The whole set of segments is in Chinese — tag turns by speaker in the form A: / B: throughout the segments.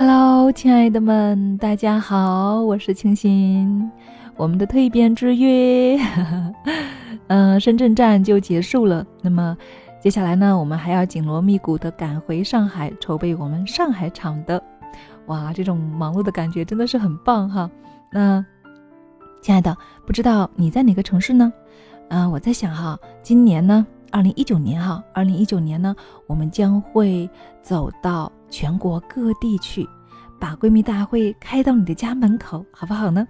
A: Hello，亲爱的们，大家好，我是清新。我们的蜕变之约，嗯，深圳站就结束了。那么接下来呢，我们还要紧锣密鼓的赶回上海，筹备我们上海场的。哇，这种忙碌的感觉真的是很棒哈。那亲爱的，不知道你在哪个城市呢？嗯，我在想哈，今年呢，二零一九年哈，二零一九年呢，我们将会走到。全国各地去，把闺蜜大会开到你的家门口，好不好呢？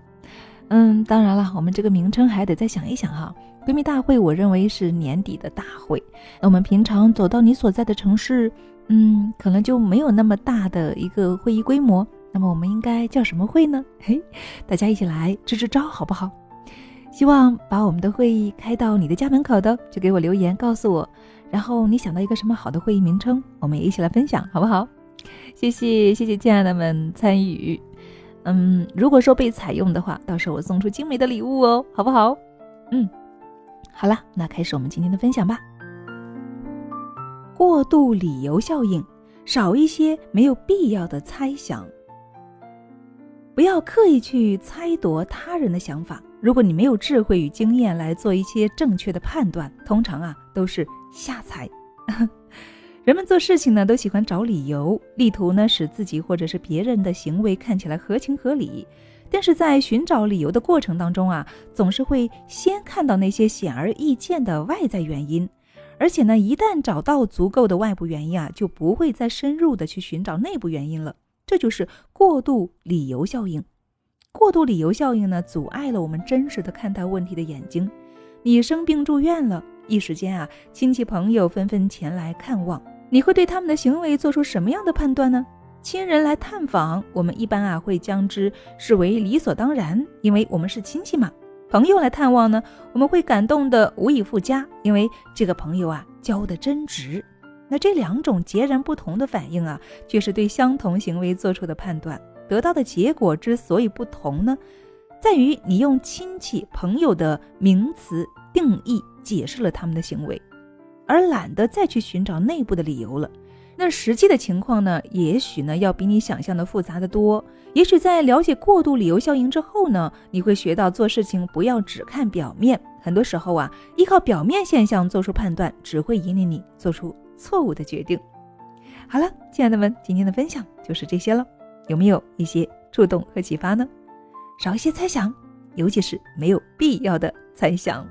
A: 嗯，当然了，我们这个名称还得再想一想哈。闺蜜大会，我认为是年底的大会。那我们平常走到你所在的城市，嗯，可能就没有那么大的一个会议规模。那么我们应该叫什么会呢？嘿，大家一起来支支招，好不好？希望把我们的会议开到你的家门口的，就给我留言告诉我。然后你想到一个什么好的会议名称，我们也一起来分享，好不好？谢谢谢谢亲爱的们参与，嗯，如果说被采用的话，到时候我送出精美的礼物哦，好不好？嗯，好了，那开始我们今天的分享吧。过度理由效应，少一些没有必要的猜想，不要刻意去猜度他人的想法。如果你没有智慧与经验来做一些正确的判断，通常啊都是瞎猜。人们做事情呢，都喜欢找理由，力图呢使自己或者是别人的行为看起来合情合理。但是在寻找理由的过程当中啊，总是会先看到那些显而易见的外在原因，而且呢，一旦找到足够的外部原因啊，就不会再深入的去寻找内部原因了。这就是过度理由效应。过度理由效应呢，阻碍了我们真实的看待问题的眼睛。你生病住院了。一时间啊，亲戚朋友纷纷前来看望，你会对他们的行为做出什么样的判断呢？亲人来探访，我们一般啊会将之视为理所当然，因为我们是亲戚嘛。朋友来探望呢，我们会感动的无以复加，因为这个朋友啊交的真值。那这两种截然不同的反应啊，却是对相同行为做出的判断，得到的结果之所以不同呢，在于你用亲戚朋友的名词定义。解释了他们的行为，而懒得再去寻找内部的理由了。那实际的情况呢？也许呢要比你想象的复杂的多。也许在了解过度理由效应之后呢，你会学到做事情不要只看表面。很多时候啊，依靠表面现象做出判断，只会引领你做出错误的决定。好了，亲爱的们，今天的分享就是这些了。有没有一些触动和启发呢？少一些猜想，尤其是没有必要的猜想。